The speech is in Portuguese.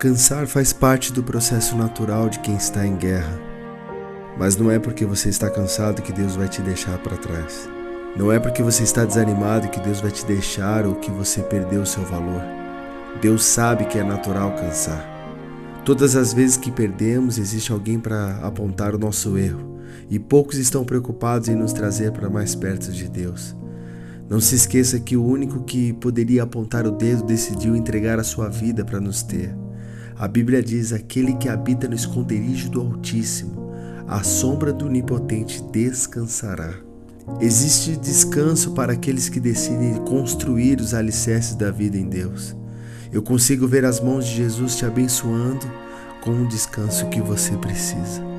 Cansar faz parte do processo natural de quem está em guerra. Mas não é porque você está cansado que Deus vai te deixar para trás. Não é porque você está desanimado que Deus vai te deixar ou que você perdeu o seu valor. Deus sabe que é natural cansar. Todas as vezes que perdemos, existe alguém para apontar o nosso erro, e poucos estão preocupados em nos trazer para mais perto de Deus. Não se esqueça que o único que poderia apontar o dedo decidiu entregar a sua vida para nos ter. A Bíblia diz: aquele que habita no esconderijo do Altíssimo, a sombra do Onipotente descansará. Existe descanso para aqueles que decidem construir os alicerces da vida em Deus. Eu consigo ver as mãos de Jesus te abençoando com o descanso que você precisa.